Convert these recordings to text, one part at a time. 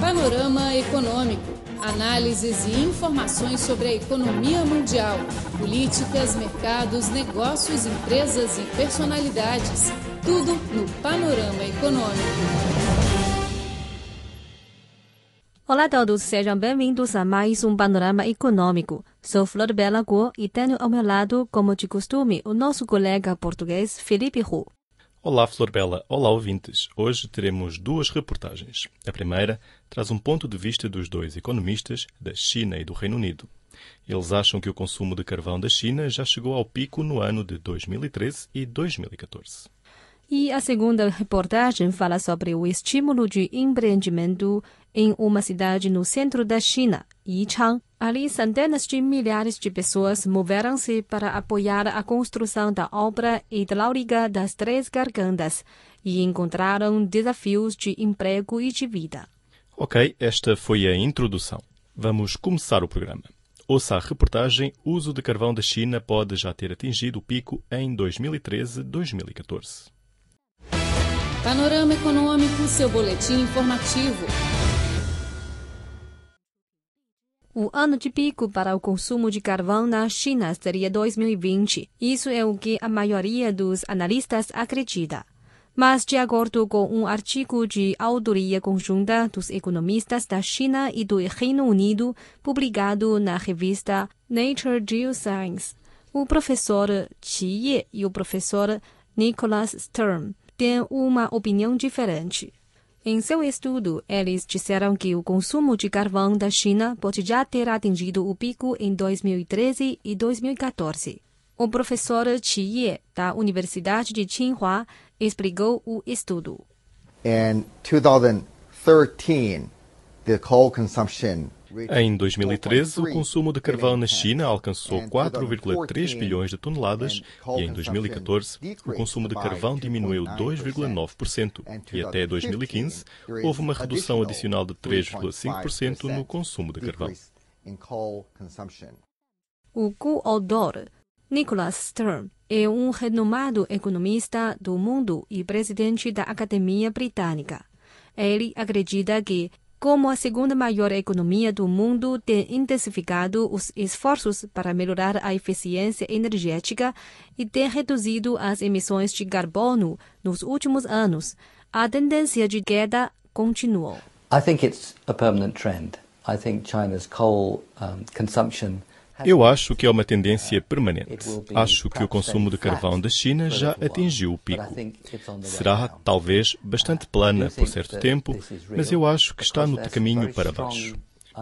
Panorama Econômico. Análises e informações sobre a economia mundial, políticas, mercados, negócios, empresas e personalidades. Tudo no Panorama Econômico. Olá a todos, sejam bem-vindos a mais um Panorama Econômico. Sou Flor Bela Guo e tenho ao meu lado, como de costume, o nosso colega português Felipe Hu. Olá, Flor Bela. Olá, ouvintes. Hoje teremos duas reportagens. A primeira traz um ponto de vista dos dois economistas da China e do Reino Unido. Eles acham que o consumo de carvão da China já chegou ao pico no ano de 2013 e 2014. E a segunda reportagem fala sobre o estímulo de empreendimento em uma cidade no centro da China, Yichang. Ali, centenas de milhares de pessoas moveram-se para apoiar a construção da obra hidráulica das Três Gargantas e encontraram desafios de emprego e de vida. Ok, esta foi a introdução. Vamos começar o programa. Ouça a reportagem Uso de carvão da China pode já ter atingido o pico em 2013-2014. Panorama Econômico, seu boletim informativo. O ano de pico para o consumo de carvão na China seria 2020. Isso é o que a maioria dos analistas acredita. Mas, de acordo com um artigo de autoria conjunta dos economistas da China e do Reino Unido, publicado na revista Nature Geoscience, o professor Qi Ye e o professor Nicholas Sturm têm uma opinião diferente. Em seu estudo, eles disseram que o consumo de carvão da China pode já ter atingido o pico em 2013 e 2014. O professor Qi Ye, da Universidade de Tsinghua, explicou o estudo. In 2013, the coal consumption Em 2013, o consumo de carvão na China alcançou 4,3 bilhões de toneladas e em 2014 o consumo de carvão diminuiu 2,9% e até 2015 houve uma redução adicional de 3,5% no consumo de carvão. O coautor, Nicholas Stern, é um renomado economista do mundo e presidente da Academia Britânica. Ele acredita que como a segunda maior economia do mundo tem intensificado os esforços para melhorar a eficiência energética e tem reduzido as emissões de carbono nos últimos anos, a tendência de queda continuou. I think it's a permanent trend. I think China's coal um, consumption Eu acho que é uma tendência permanente. Acho que o consumo de carvão da China já atingiu o pico. Será, talvez, bastante plana por certo tempo, mas eu acho que está no caminho para baixo.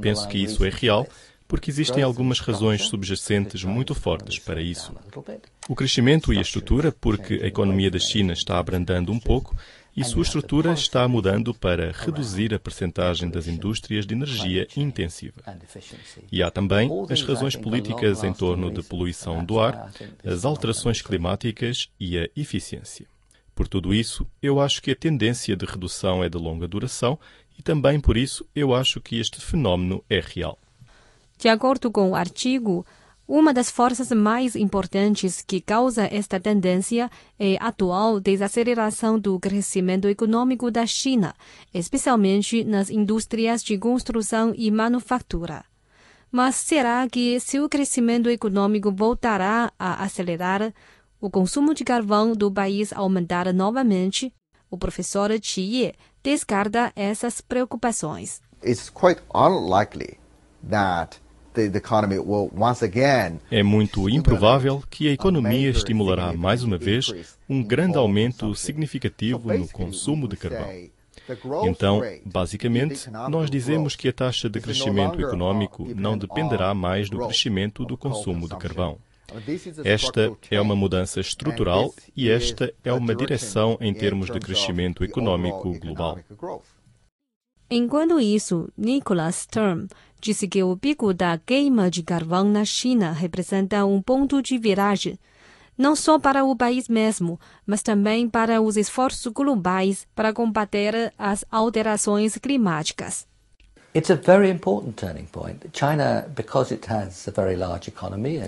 Penso que isso é real porque existem algumas razões subjacentes muito fortes para isso. O crescimento e a estrutura, porque a economia da China está abrandando um pouco e sua estrutura está mudando para reduzir a percentagem das indústrias de energia intensiva. E há também as razões políticas em torno da poluição do ar, as alterações climáticas e a eficiência. Por tudo isso, eu acho que a tendência de redução é de longa duração e também por isso eu acho que este fenómeno é real. De acordo com o artigo, uma das forças mais importantes que causa esta tendência é a atual desaceleração do crescimento econômico da China, especialmente nas indústrias de construção e manufatura. Mas será que se o crescimento econômico voltará a acelerar, o consumo de carvão do país aumentar novamente? O professor Qi Ye descarta essas preocupações. It's quite unlikely that é muito improvável que a economia estimulará mais uma vez um grande aumento significativo no consumo de carvão. Então, basicamente, nós dizemos que a taxa de crescimento econômico não dependerá mais do crescimento do consumo de carvão. Esta é uma mudança estrutural e esta é uma direção em termos de crescimento econômico global. Enquanto isso, Nicholas Sturm disse que o pico da queima de carvão na China representa um ponto de viragem, não só para o país mesmo, mas também para os esforços globais para combater as alterações climáticas.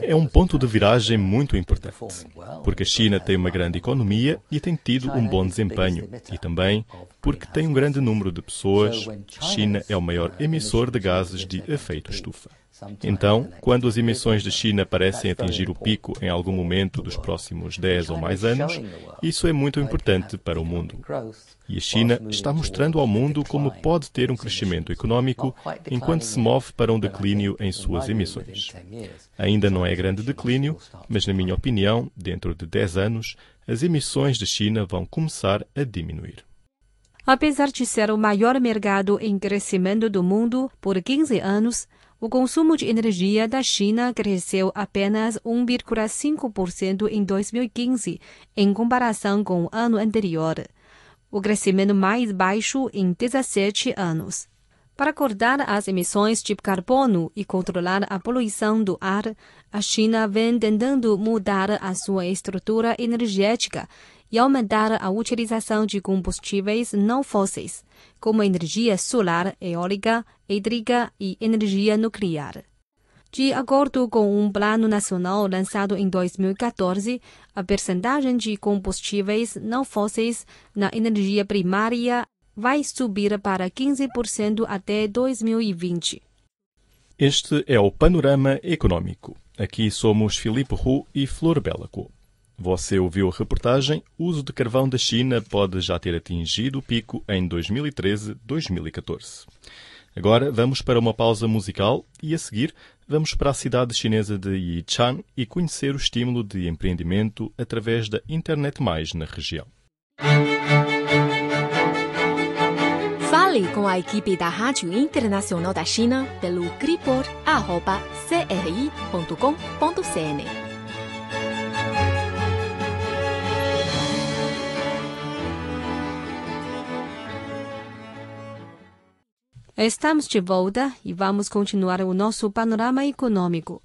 É um ponto de viragem muito importante, porque a China tem uma grande economia e tem tido um bom desempenho, e também porque tem um grande número de pessoas. China é o maior emissor de gases de efeito estufa. Então, quando as emissões da China parecem atingir o pico em algum momento dos próximos 10 ou mais anos, isso é muito importante para o mundo. E a China está mostrando ao mundo como pode ter um crescimento econômico enquanto se move para um declínio em suas emissões. Ainda não é grande declínio, mas, na minha opinião, dentro de 10 anos, as emissões da China vão começar a diminuir. Apesar de ser o maior mercado em crescimento do mundo por 15 anos, o consumo de energia da China cresceu apenas 1,5% em 2015, em comparação com o ano anterior, o crescimento mais baixo em 17 anos. Para cortar as emissões de carbono e controlar a poluição do ar, a China vem tentando mudar a sua estrutura energética e aumentar a utilização de combustíveis não fósseis, como energia solar, eólica, hídrica e energia nuclear. De acordo com um plano nacional lançado em 2014, a percentagem de combustíveis não fósseis na energia primária vai subir para 15% até 2020. Este é o Panorama Econômico. Aqui somos Filipe Hu e Flor Belaco. Você ouviu a reportagem uso de carvão da China pode já ter atingido o pico em 2013-2014. Agora vamos para uma pausa musical e a seguir vamos para a cidade chinesa de Yichang e conhecer o estímulo de empreendimento através da internet mais na região. Fale com a equipe da Rádio Internacional da China pelo cripor.cri.com.cn. Estamos de volta e vamos continuar o nosso panorama econômico.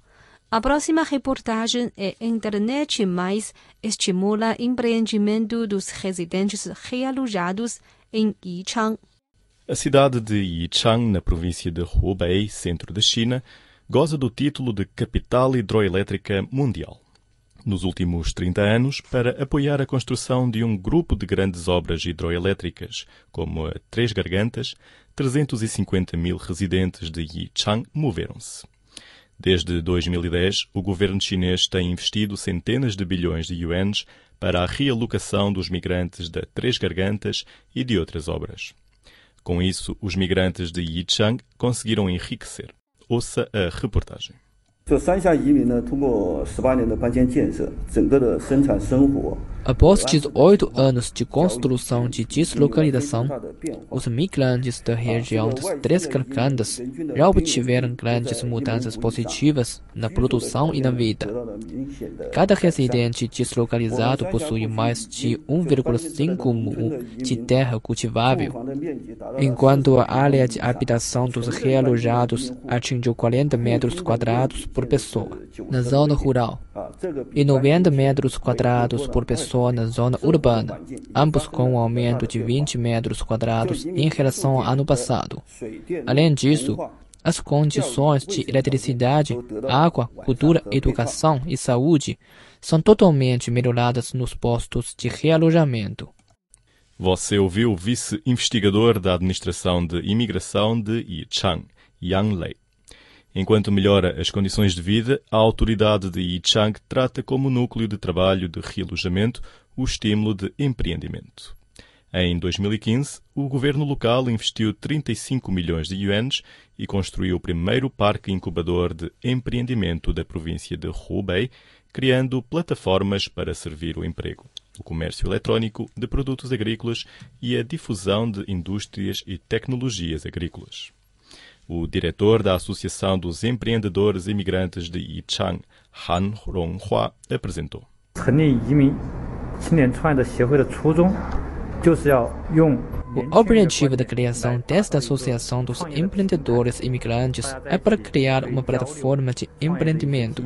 A próxima reportagem é Internet Mais estimula empreendimento dos residentes realojados em Yichang. A cidade de Yichang, na província de Hubei, centro da China, goza do título de capital hidroelétrica mundial. Nos últimos 30 anos, para apoiar a construção de um grupo de grandes obras hidroelétricas, como a Três Gargantas, 350 mil residentes de Yichang moveram-se. Desde 2010, o governo chinês tem investido centenas de bilhões de yuans para a realocação dos migrantes da Três Gargantas e de outras obras. Com isso, os migrantes de Yichang conseguiram enriquecer. Ouça a reportagem. 这三峡移民呢，通过十八年的搬迁建设，整个的生产生活 Após 18 anos de construção de deslocalização, os migrantes da região das Três Gargantas já obtiveram grandes mudanças positivas na produção e na vida. Cada residente deslocalizado possui mais de 1,5 mu de terra cultivável, enquanto a área de habitação dos realojados atingiu 40 metros quadrados por pessoa na zona rural e 90 metros quadrados por pessoa na zona urbana, ambos com um aumento de 20 metros quadrados em relação ao ano passado. Além disso, as condições de eletricidade, água, cultura, educação e saúde são totalmente melhoradas nos postos de realojamento. Você ouviu o vice-investigador da Administração de Imigração de Yichang, Yang Lei. Enquanto melhora as condições de vida, a autoridade de Yichang trata como núcleo de trabalho de realojamento o estímulo de empreendimento. Em 2015, o governo local investiu 35 milhões de yuans e construiu o primeiro parque incubador de empreendimento da província de Hubei, criando plataformas para servir o emprego, o comércio eletrónico de produtos agrícolas e a difusão de indústrias e tecnologias agrícolas. O diretor da Associação dos Empreendedores Imigrantes de Yichang, Han Ronghua, apresentou. O objetivo da criação desta Associação dos Empreendedores Imigrantes é para criar uma plataforma de empreendimento,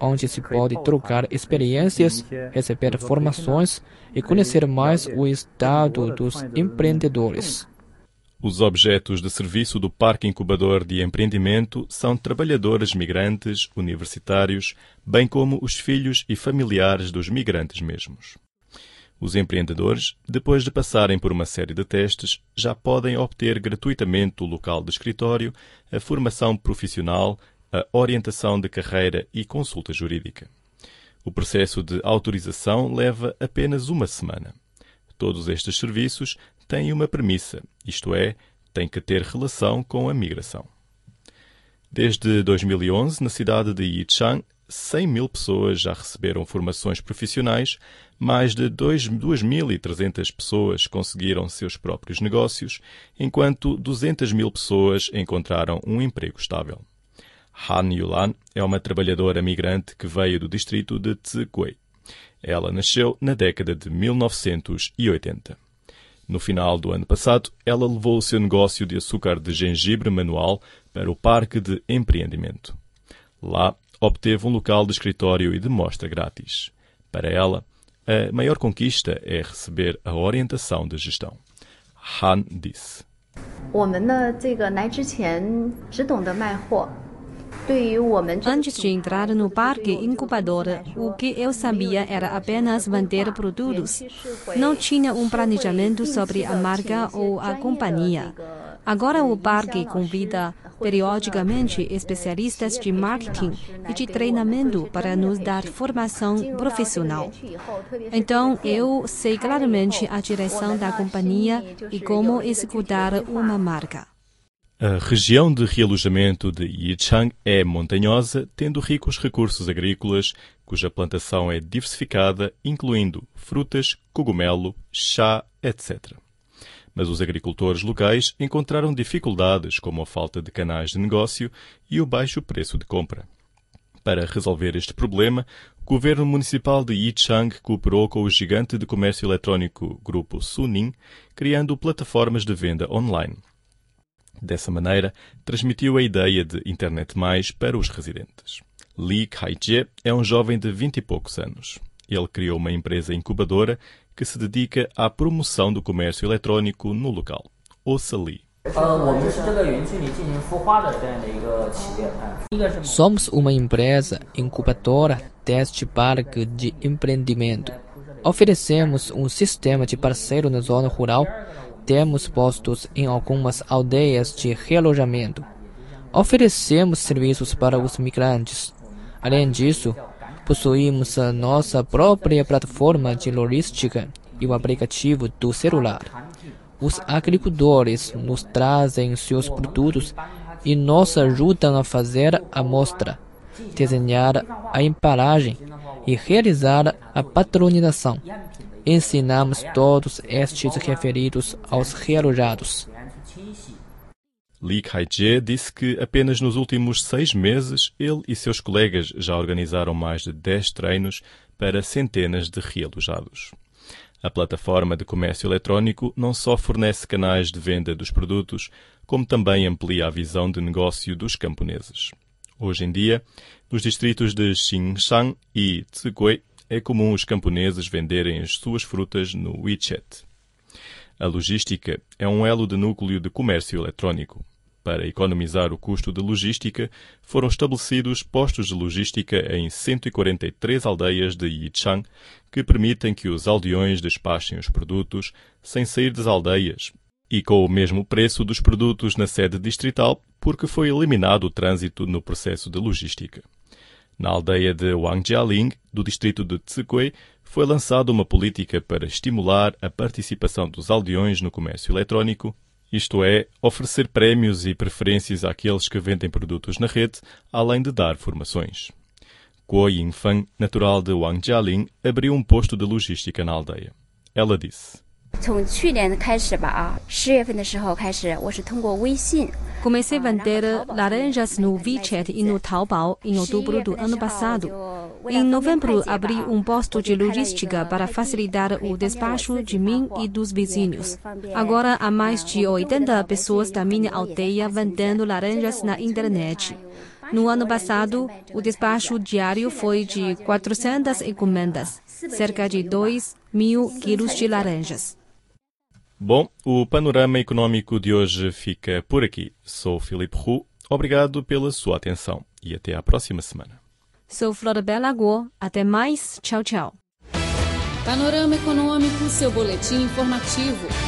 onde se pode trocar experiências, receber formações e conhecer mais o estado dos empreendedores. Os objetos de serviço do Parque Incubador de Empreendimento são trabalhadores migrantes, universitários, bem como os filhos e familiares dos migrantes mesmos. Os empreendedores, depois de passarem por uma série de testes, já podem obter gratuitamente o local de escritório, a formação profissional, a orientação de carreira e consulta jurídica. O processo de autorização leva apenas uma semana. Todos estes serviços têm uma premissa, isto é, têm que ter relação com a migração. Desde 2011, na cidade de Yichang, 100 mil pessoas já receberam formações profissionais, mais de 2.300 pessoas conseguiram seus próprios negócios, enquanto 200 mil pessoas encontraram um emprego estável. Han Yulan é uma trabalhadora migrante que veio do distrito de Tsigui. Ela nasceu na década de 1980. No final do ano passado, ela levou o seu negócio de açúcar de gengibre manual para o Parque de Empreendimento. Lá, obteve um local de escritório e de mostra grátis. Para ela, a maior conquista é receber a orientação de gestão. Han disse. 我们呢，这个来之前只懂得卖货， Antes de entrar no parque incubador, o que eu sabia era apenas vender produtos. Não tinha um planejamento sobre a marca ou a companhia. Agora o parque convida periodicamente especialistas de marketing e de treinamento para nos dar formação profissional. Então eu sei claramente a direção da companhia e como executar uma marca. A região de realojamento de Yichang é montanhosa, tendo ricos recursos agrícolas, cuja plantação é diversificada, incluindo frutas, cogumelo, chá, etc. Mas os agricultores locais encontraram dificuldades como a falta de canais de negócio e o baixo preço de compra. Para resolver este problema, o governo municipal de Yichang cooperou com o gigante de comércio eletrónico Grupo Suning, criando plataformas de venda online. Dessa maneira, transmitiu a ideia de Internet Mais para os residentes. Li Kaijie é um jovem de vinte e poucos anos. Ele criou uma empresa incubadora que se dedica à promoção do comércio eletrónico no local. Ouça Li. Somos uma empresa incubadora deste parque de empreendimento. Oferecemos um sistema de parceiro na zona rural temos postos em algumas aldeias de realojamento. Oferecemos serviços para os migrantes. Além disso, possuímos a nossa própria plataforma de logística e o aplicativo do celular. Os agricultores nos trazem seus produtos e nos ajudam a fazer a mostra, desenhar a embalagem e realizar a patronização ensinamos todos estes referidos aos realojados. Li Kaijie disse que apenas nos últimos seis meses ele e seus colegas já organizaram mais de 10 treinos para centenas de realojados. A plataforma de comércio eletrónico não só fornece canais de venda dos produtos, como também amplia a visão de negócio dos camponeses. Hoje em dia, nos distritos de Xingshan e Tsigui, é comum os camponeses venderem as suas frutas no WeChat. A logística é um elo de núcleo de comércio eletrónico. Para economizar o custo de logística, foram estabelecidos postos de logística em 143 aldeias de Yichang que permitem que os aldeões despachem os produtos sem sair das aldeias e com o mesmo preço dos produtos na sede distrital, porque foi eliminado o trânsito no processo de logística. Na aldeia de Wangjialing, do distrito de Tsikui, foi lançada uma política para estimular a participação dos aldeões no comércio eletrónico, isto é, oferecer prémios e preferências àqueles que vendem produtos na rede, além de dar formações. Guo Yingfang, natural de Wangjialing, abriu um posto de logística na aldeia. Ela disse: 从去年开始吧啊，十月份的时候开始，我是通过微信 Comecei a vender laranjas no WeChat e no Taobao em outubro do ano passado. Em novembro, abri um posto de logística para facilitar o despacho de mim e dos vizinhos. Agora há mais de 80 pessoas da minha aldeia vendendo laranjas na internet. No ano passado, o despacho diário foi de 400 encomendas, cerca de 2 mil quilos de laranjas. Bom, o panorama econômico de hoje fica por aqui. Sou Filipe Roux, obrigado pela sua atenção e até à próxima semana. Sou Florabella Guo. Até mais. Tchau, tchau. Panorama Econômico, seu boletim informativo